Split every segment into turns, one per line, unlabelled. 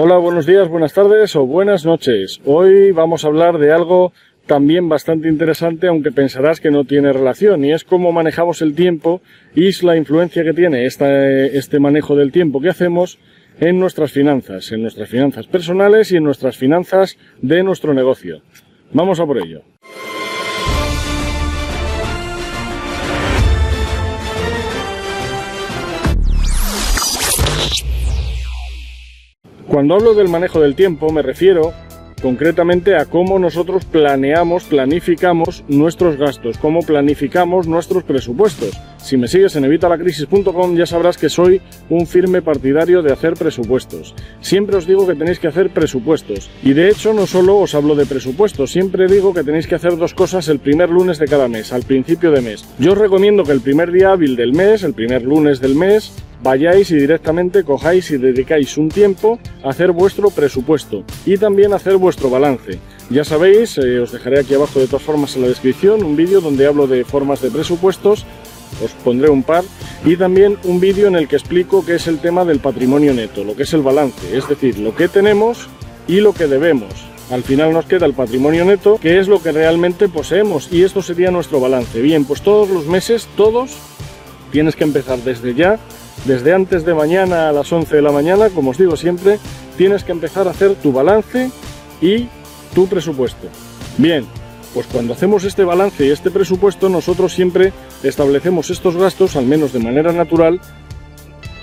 Hola, buenos días, buenas tardes o buenas noches. Hoy vamos a hablar de algo también bastante interesante, aunque pensarás que no tiene relación, y es cómo manejamos el tiempo y la influencia que tiene este manejo del tiempo que hacemos en nuestras finanzas, en nuestras finanzas personales y en nuestras finanzas de nuestro negocio. Vamos a por ello. Cuando hablo del manejo del tiempo me refiero concretamente a cómo nosotros planeamos, planificamos nuestros gastos, cómo planificamos nuestros presupuestos. Si me sigues en evitalacrisis.com ya sabrás que soy un firme partidario de hacer presupuestos. Siempre os digo que tenéis que hacer presupuestos. Y de hecho no solo os hablo de presupuestos, siempre digo que tenéis que hacer dos cosas el primer lunes de cada mes, al principio de mes. Yo os recomiendo que el primer día hábil del mes, el primer lunes del mes, vayáis y directamente cojáis y dedicáis un tiempo a hacer vuestro presupuesto y también hacer vuestro balance. Ya sabéis, eh, os dejaré aquí abajo de todas formas en la descripción un vídeo donde hablo de formas de presupuestos, os pondré un par, y también un vídeo en el que explico qué es el tema del patrimonio neto, lo que es el balance, es decir, lo que tenemos y lo que debemos. Al final nos queda el patrimonio neto, que es lo que realmente poseemos, y esto sería nuestro balance. Bien, pues todos los meses, todos, tienes que empezar desde ya desde antes de mañana a las 11 de la mañana, como os digo siempre, tienes que empezar a hacer tu balance y tu presupuesto. Bien, pues cuando hacemos este balance y este presupuesto, nosotros siempre establecemos estos gastos, al menos de manera natural,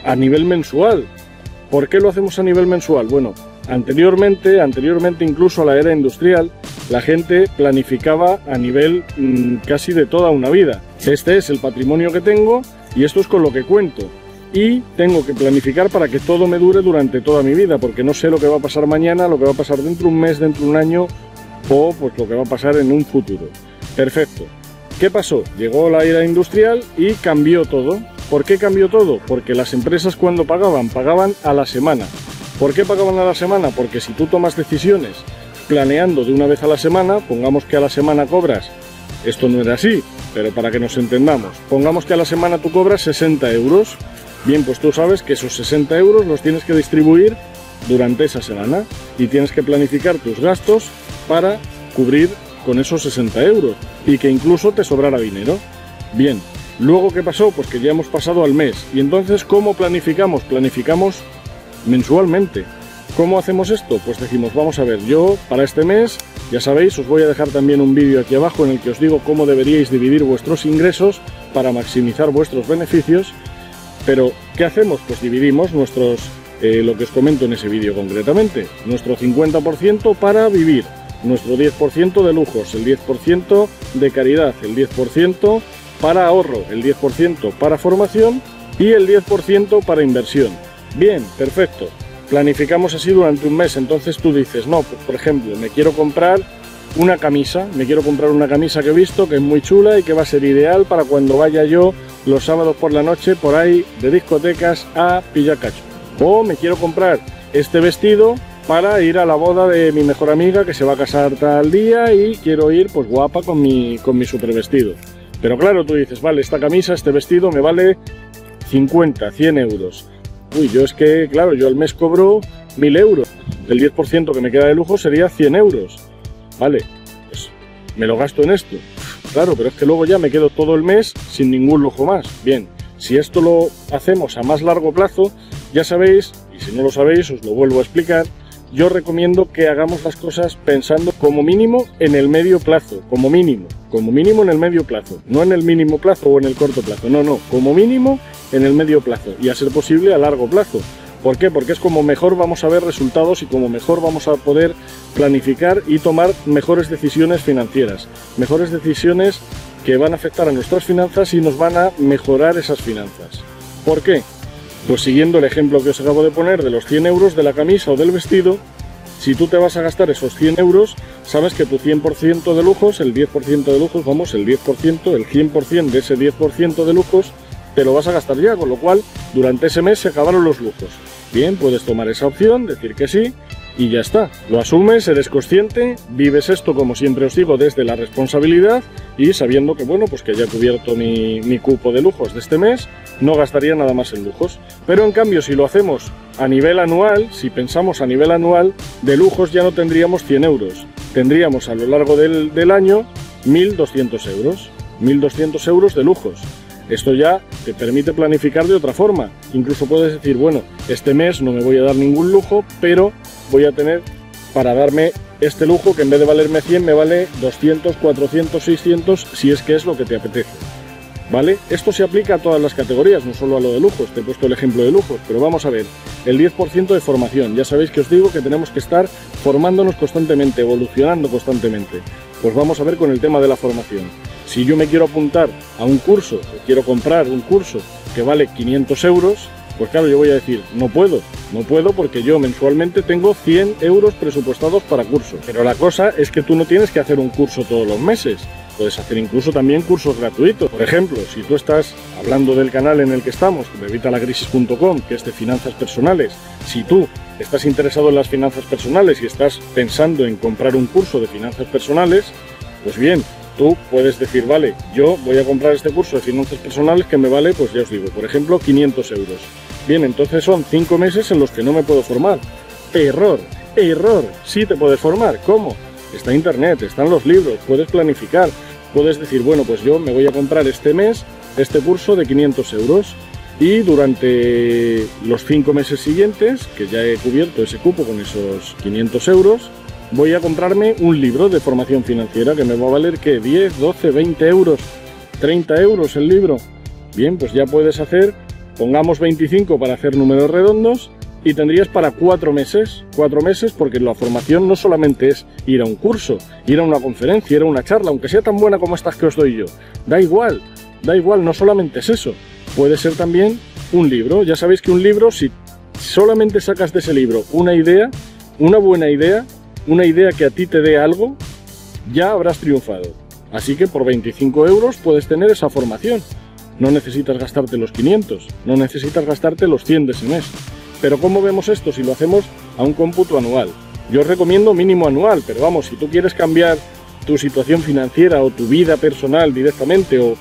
a nivel mensual. ¿Por qué lo hacemos a nivel mensual? Bueno, anteriormente, anteriormente incluso a la era industrial, la gente planificaba a nivel mm, casi de toda una vida. Este es el patrimonio que tengo y esto es con lo que cuento y tengo que planificar para que todo me dure durante toda mi vida, porque no sé lo que va a pasar mañana, lo que va a pasar dentro de un mes, dentro de un año o pues lo que va a pasar en un futuro. Perfecto. ¿Qué pasó? Llegó la era industrial y cambió todo. ¿Por qué cambió todo? Porque las empresas cuando pagaban, pagaban a la semana. ¿Por qué pagaban a la semana? Porque si tú tomas decisiones planeando de una vez a la semana, pongamos que a la semana cobras, esto no era así, pero para que nos entendamos, pongamos que a la semana tú cobras 60 euros, Bien, pues tú sabes que esos 60 euros los tienes que distribuir durante esa semana y tienes que planificar tus gastos para cubrir con esos 60 euros y que incluso te sobrara dinero. Bien, luego ¿qué pasó? Pues que ya hemos pasado al mes y entonces ¿cómo planificamos? Planificamos mensualmente. ¿Cómo hacemos esto? Pues decimos, vamos a ver, yo para este mes, ya sabéis, os voy a dejar también un vídeo aquí abajo en el que os digo cómo deberíais dividir vuestros ingresos para maximizar vuestros beneficios pero, ¿qué hacemos? Pues dividimos nuestros, eh, lo que os comento en ese vídeo concretamente, nuestro 50% para vivir, nuestro 10% de lujos, el 10% de caridad, el 10% para ahorro, el 10% para formación y el 10% para inversión. Bien, perfecto. Planificamos así durante un mes, entonces tú dices, no, pues, por ejemplo, me quiero comprar una camisa, me quiero comprar una camisa que he visto que es muy chula y que va a ser ideal para cuando vaya yo los sábados por la noche por ahí de discotecas a Pillacacho. O me quiero comprar este vestido para ir a la boda de mi mejor amiga que se va a casar tal día y quiero ir pues guapa con mi, con mi super vestido. Pero claro, tú dices, vale, esta camisa, este vestido me vale 50, 100 euros. Uy, yo es que, claro, yo al mes cobro 1000 euros. El 10% que me queda de lujo sería 100 euros. Vale, pues me lo gasto en esto. Claro, pero es que luego ya me quedo todo el mes sin ningún lujo más. Bien, si esto lo hacemos a más largo plazo, ya sabéis, y si no lo sabéis os lo vuelvo a explicar, yo recomiendo que hagamos las cosas pensando como mínimo en el medio plazo, como mínimo, como mínimo en el medio plazo, no en el mínimo plazo o en el corto plazo, no, no, como mínimo en el medio plazo y a ser posible a largo plazo. ¿Por qué? Porque es como mejor vamos a ver resultados y como mejor vamos a poder planificar y tomar mejores decisiones financieras, mejores decisiones que van a afectar a nuestras finanzas y nos van a mejorar esas finanzas. ¿Por qué? Pues siguiendo el ejemplo que os acabo de poner de los 100 euros de la camisa o del vestido, si tú te vas a gastar esos 100 euros, sabes que tu 100% de lujos, el 10% de lujos, vamos, el 10%, el 100% de ese 10% de lujos, te lo vas a gastar ya, con lo cual durante ese mes se acabaron los lujos. Bien, puedes tomar esa opción, decir que sí, y ya está. Lo asumes, eres consciente, vives esto como siempre os digo desde la responsabilidad y sabiendo que bueno, pues que ya he cubierto mi, mi cupo de lujos de este mes, no gastaría nada más en lujos. Pero en cambio si lo hacemos a nivel anual, si pensamos a nivel anual, de lujos ya no tendríamos 100 euros, tendríamos a lo largo del, del año 1.200 euros. 1.200 euros de lujos. Esto ya te permite planificar de otra forma. Incluso puedes decir, bueno, este mes no me voy a dar ningún lujo, pero voy a tener para darme este lujo que en vez de valerme 100 me vale 200, 400, 600 si es que es lo que te apetece. ¿Vale? Esto se aplica a todas las categorías, no solo a lo de lujos, te he puesto el ejemplo de lujos, pero vamos a ver, el 10% de formación, ya sabéis que os digo que tenemos que estar formándonos constantemente, evolucionando constantemente. Pues vamos a ver con el tema de la formación. Si yo me quiero apuntar a un curso, quiero comprar un curso que vale 500 euros, pues claro, yo voy a decir, no puedo, no puedo porque yo mensualmente tengo 100 euros presupuestados para cursos. Pero la cosa es que tú no tienes que hacer un curso todos los meses. Puedes hacer incluso también cursos gratuitos. Por ejemplo, si tú estás hablando del canal en el que estamos, evitalacrisis.com, que es de finanzas personales, si tú estás interesado en las finanzas personales y estás pensando en comprar un curso de finanzas personales, pues bien, tú puedes decir, vale, yo voy a comprar este curso de finanzas personales que me vale, pues ya os digo, por ejemplo, 500 euros. Bien, entonces son 5 meses en los que no me puedo formar. Error, error, sí te puedes formar. ¿Cómo? Está internet, están los libros, puedes planificar, puedes decir, bueno, pues yo me voy a comprar este mes este curso de 500 euros y durante los 5 meses siguientes, que ya he cubierto ese cupo con esos 500 euros, voy a comprarme un libro de formación financiera que me va a valer que 10, 12, 20 euros, 30 euros el libro. Bien, pues ya puedes hacer, pongamos 25 para hacer números redondos y tendrías para cuatro meses, cuatro meses porque la formación no solamente es ir a un curso, ir a una conferencia, ir a una charla, aunque sea tan buena como estas que os doy yo, da igual, da igual, no solamente es eso, puede ser también un libro, ya sabéis que un libro, si solamente sacas de ese libro una idea, una buena idea, una idea que a ti te dé algo, ya habrás triunfado. Así que por 25 euros puedes tener esa formación. No necesitas gastarte los 500, no necesitas gastarte los 100 de ese mes. Pero ¿cómo vemos esto si lo hacemos a un cómputo anual? Yo recomiendo mínimo anual, pero vamos, si tú quieres cambiar tu situación financiera o tu vida personal directamente o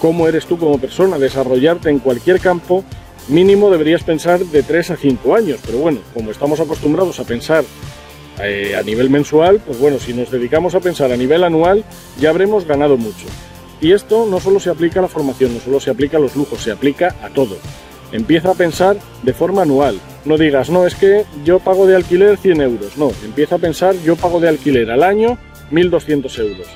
cómo eres tú como persona, desarrollarte en cualquier campo, mínimo deberías pensar de 3 a 5 años. Pero bueno, como estamos acostumbrados a pensar eh, a nivel mensual, pues bueno, si nos dedicamos a pensar a nivel anual, ya habremos ganado mucho. Y esto no solo se aplica a la formación, no solo se aplica a los lujos, se aplica a todo. Empieza a pensar de forma anual. No digas, no, es que yo pago de alquiler 100 euros. No, empieza a pensar, yo pago de alquiler al año 1.200 euros.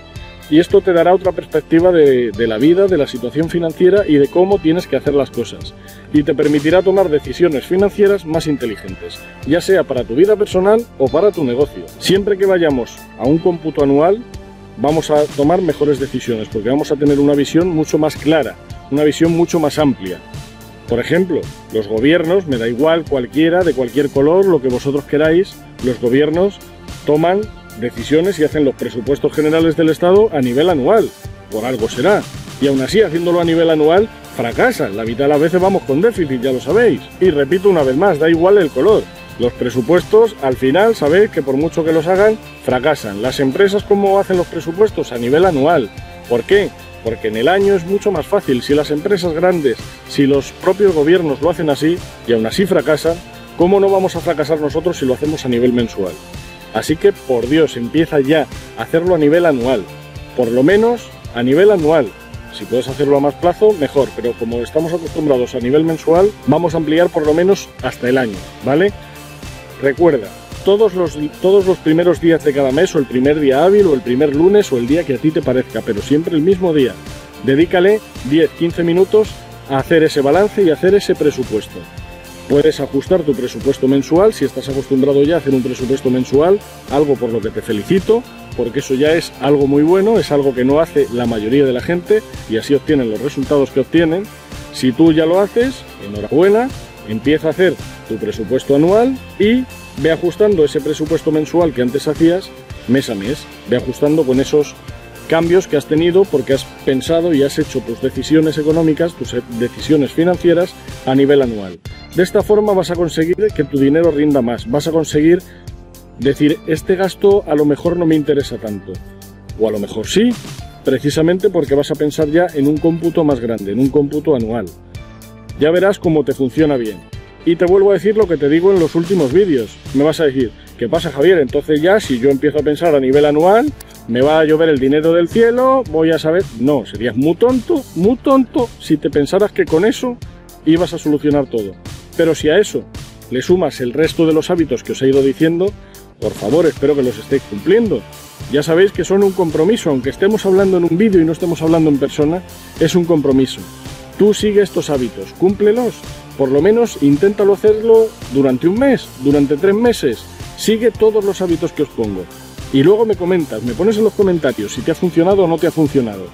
Y esto te dará otra perspectiva de, la vida, de la situación financiera y de cómo tienes que hacer las cosas. Y te permitirá tomar decisiones financieras más inteligentes, ya sea para tu vida personal o para tu negocio. Siempre que vayamos a un cómputo anual, vamos a tomar mejores decisiones, porque vamos a tener una visión mucho más clara, una visión mucho más amplia. Por ejemplo, los gobiernos, me da igual cualquiera, de cualquier color, lo que vosotros queráis, los gobiernos toman decisiones y hacen los presupuestos generales del Estado a nivel anual. Por algo será. Y aún así, haciéndolo a nivel anual, fracasan. La mitad de las veces vamos con déficit, ya lo sabéis. Y repito una vez más, da igual el color. Los presupuestos, al final, sabéis que por mucho que los hagan, fracasan. Las empresas, ¿cómo hacen los presupuestos? A nivel anual. ¿Por qué? Porque en el año es mucho más fácil. Si las empresas grandes, si los propios gobiernos lo hacen así, y aún así fracasan, ¿cómo no vamos a fracasar nosotros si lo hacemos a nivel mensual? Así que, por Dios, empieza ya a hacerlo a nivel anual. Por lo menos a nivel anual. Si puedes hacerlo a más plazo, mejor, pero como estamos acostumbrados a nivel mensual, vamos a ampliar por lo menos hasta el año, ¿vale? Recuerda, todos los, todos los primeros días de cada mes, o el primer día hábil, o el primer lunes, o el día que a ti te parezca, pero siempre el mismo día. Dedícale 10-15 minutos a hacer ese balance y hacer ese presupuesto. Puedes ajustar tu presupuesto mensual si estás acostumbrado ya a hacer un presupuesto mensual, algo por lo que te felicito, porque eso ya es algo muy bueno, es algo que no hace la mayoría de la gente y así obtienen los resultados que obtienen. Si tú ya lo haces, enhorabuena, empieza a hacer tu presupuesto anual y ve ajustando ese presupuesto mensual que antes hacías mes a mes, ve ajustando con esos cambios que has tenido porque has pensado y has hecho tus decisiones económicas, tus decisiones financieras a nivel anual. De esta forma vas a conseguir que tu dinero rinda más, vas a conseguir decir, este gasto a lo mejor no me interesa tanto. O a lo mejor sí, precisamente porque vas a pensar ya en un cómputo más grande, en un cómputo anual. Ya verás cómo te funciona bien. Y te vuelvo a decir lo que te digo en los últimos vídeos. Me vas a decir, ¿qué pasa Javier? Entonces ya si yo empiezo a pensar a nivel anual, me va a llover el dinero del cielo, voy a saber... No, serías muy tonto, muy tonto si te pensaras que con eso ibas a solucionar todo. Pero si a eso le sumas el resto de los hábitos que os he ido diciendo, por favor, espero que los estéis cumpliendo. Ya sabéis que son un compromiso, aunque estemos hablando en un vídeo y no estemos hablando en persona, es un compromiso. Tú sigue estos hábitos, cúmplelos. Por lo menos inténtalo hacerlo durante un mes, durante tres meses. Sigue todos los hábitos que os pongo. Y luego me comentas, me pones en los comentarios si te ha funcionado o no te ha funcionado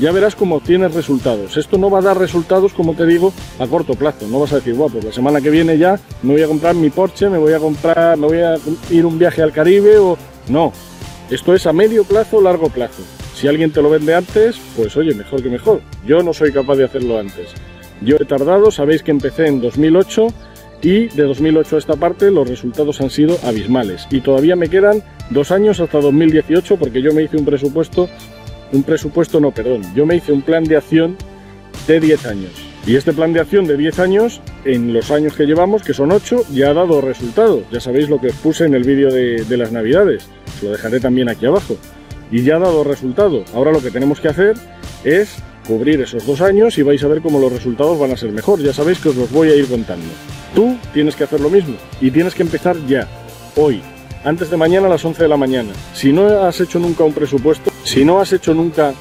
ya verás cómo obtienes resultados. Esto no va a dar resultados, como te digo, a corto plazo. No vas a decir, bueno, pues la semana que viene ya me voy a comprar mi Porsche, me voy a comprar, me voy a ir un viaje al Caribe o. No. Esto es a medio plazo largo plazo. Si alguien te lo vende antes, pues oye, mejor que mejor. Yo no soy capaz de hacerlo antes. Yo he tardado, sabéis que empecé en 2008 y de 2008 a esta parte los resultados han sido abismales. Y todavía me quedan dos años hasta 2018 porque yo me hice un presupuesto un presupuesto, no, perdón, yo me hice un plan de acción de 10 años. Y este plan de acción de 10 años, en los años que llevamos, que son 8, ya ha dado resultados. Ya sabéis lo que os puse en el vídeo de, las navidades. Os lo dejaré también aquí abajo. Y ya ha dado resultado. Ahora lo que tenemos que hacer es cubrir esos dos años y vais a ver cómo los resultados van a ser mejor. Ya sabéis que os los voy a ir contando. Tú tienes que hacer lo mismo y tienes que empezar ya, hoy, antes de mañana a las 11 de la mañana. Si no has hecho nunca un presupuesto, si no has hecho nunca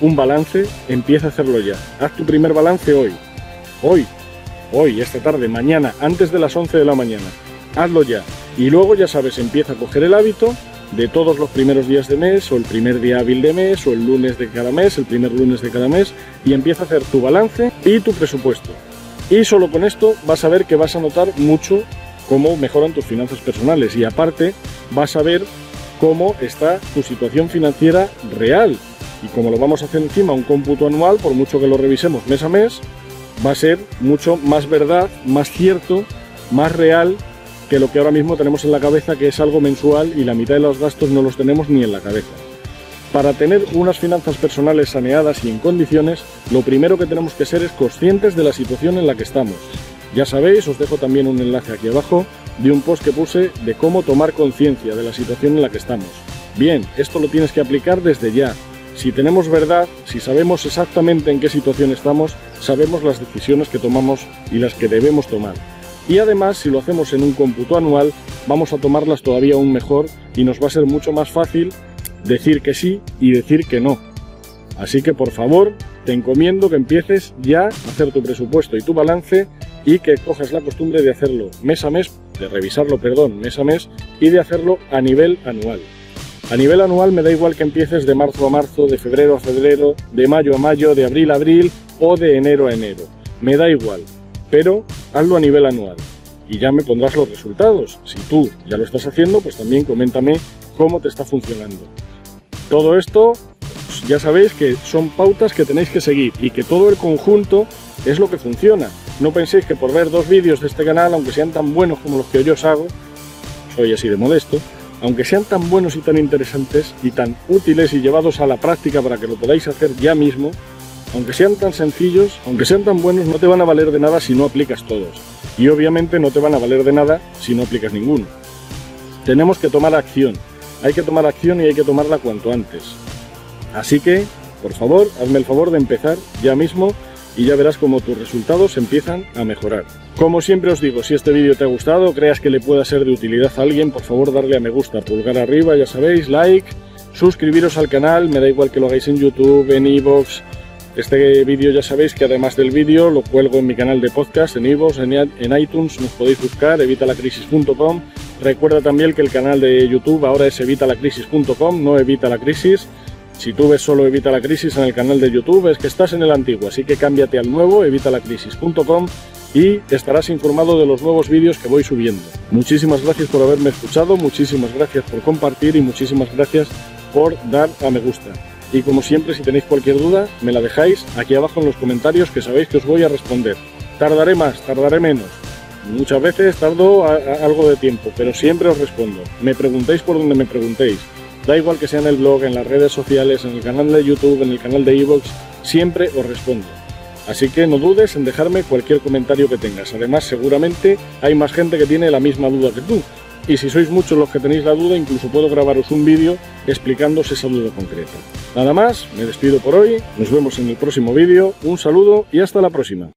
un balance, empieza a hacerlo ya. Haz tu primer balance hoy. Hoy. Hoy, esta tarde, mañana, antes de las 11 de la mañana. Hazlo ya. Y luego, ya sabes, empieza a coger el hábito de todos los primeros días de mes, o el primer día hábil de mes, o el lunes de cada mes, el primer lunes de cada mes, y empieza a hacer tu balance y tu presupuesto. Y solo con esto vas a ver que vas a notar mucho cómo mejoran tus finanzas personales y aparte vas a ver cómo está tu situación financiera real. Y como lo vamos a hacer encima un cómputo anual, por mucho que lo revisemos mes a mes, va a ser mucho más verdad, más cierto, más real que lo que ahora mismo tenemos en la cabeza, que es algo mensual y la mitad de los gastos no los tenemos ni en la cabeza. Para tener unas finanzas personales saneadas y en condiciones, lo primero que tenemos que ser es conscientes de la situación en la que estamos ya sabéis, os dejo también un enlace aquí abajo de un post que puse de cómo tomar conciencia de la situación en la que estamos. Bien, esto lo tienes que aplicar desde ya. Si tenemos verdad, si sabemos exactamente en qué situación estamos, sabemos las decisiones que tomamos y las que debemos tomar. Y además, si lo hacemos en un cómputo anual, vamos a tomarlas todavía aún mejor y nos va a ser mucho más fácil decir que sí y decir que no. Así que por favor, te encomiendo que empieces ya a hacer tu presupuesto y tu balance y que cojas la costumbre de hacerlo mes a mes, de revisarlo, perdón, mes a mes y de hacerlo a nivel anual. A nivel anual me da igual que empieces de marzo a marzo, de febrero a febrero, de mayo a mayo, de abril a abril o de enero a enero. Me da igual, pero hazlo a nivel anual y ya me pondrás los resultados. Si tú ya lo estás haciendo, pues también coméntame cómo te está funcionando. Todo esto, pues ya sabéis que son pautas que tenéis que seguir y que todo el conjunto es lo que funciona. No penséis que por ver dos vídeos de este canal, aunque sean tan buenos como los que yo os hago, soy así de modesto, aunque sean tan buenos y tan interesantes y tan útiles y llevados a la práctica para que lo podáis hacer ya mismo, aunque sean tan sencillos, aunque sean tan buenos, no te van a valer de nada si no aplicas todos. Y obviamente no te van a valer de nada si no aplicas ninguno. Tenemos que tomar acción. Hay que tomar acción y hay que tomarla cuanto antes. Así que, por favor, hazme el favor de empezar ya mismo y ya verás cómo tus resultados empiezan a mejorar. Como siempre os digo, si este vídeo te ha gustado, creas que le pueda ser de utilidad a alguien, por favor darle a me gusta, pulgar arriba, ya sabéis, like, suscribiros al canal, me da igual que lo hagáis en YouTube, en iVoox. Este vídeo ya sabéis que además del vídeo lo cuelgo en mi canal de podcast, en iVoox, en, iTunes, nos podéis buscar, evitalacrisis.com. Recuerda también que el canal de YouTube ahora es evitalacrisis.com, no evita la crisis. Si tú ves solo Evita la Crisis en el canal de YouTube es que estás en el antiguo, así que cámbiate al nuevo, evitalacrisis.com y estarás informado de los nuevos vídeos que voy subiendo. Muchísimas gracias por haberme escuchado, muchísimas gracias por compartir y muchísimas gracias por dar a me gusta. Y como siempre, si tenéis cualquier duda, me la dejáis aquí abajo en los comentarios que sabéis que os voy a responder. Tardaré más, tardaré menos, Muchas veces tardo algo de tiempo, pero siempre os respondo. Me preguntéis por donde me preguntéis. Da igual que sea en el blog, en las redes sociales, en el canal de YouTube, en el canal de Evox, siempre os respondo. Así que no dudes en dejarme cualquier comentario que tengas. Además, seguramente hay más gente que tiene la misma duda que tú. Y si sois muchos los que tenéis la duda, incluso puedo grabaros un vídeo explicándoos esa duda concreta. Nada más, me despido por hoy, nos vemos en el próximo vídeo, un saludo y hasta la próxima.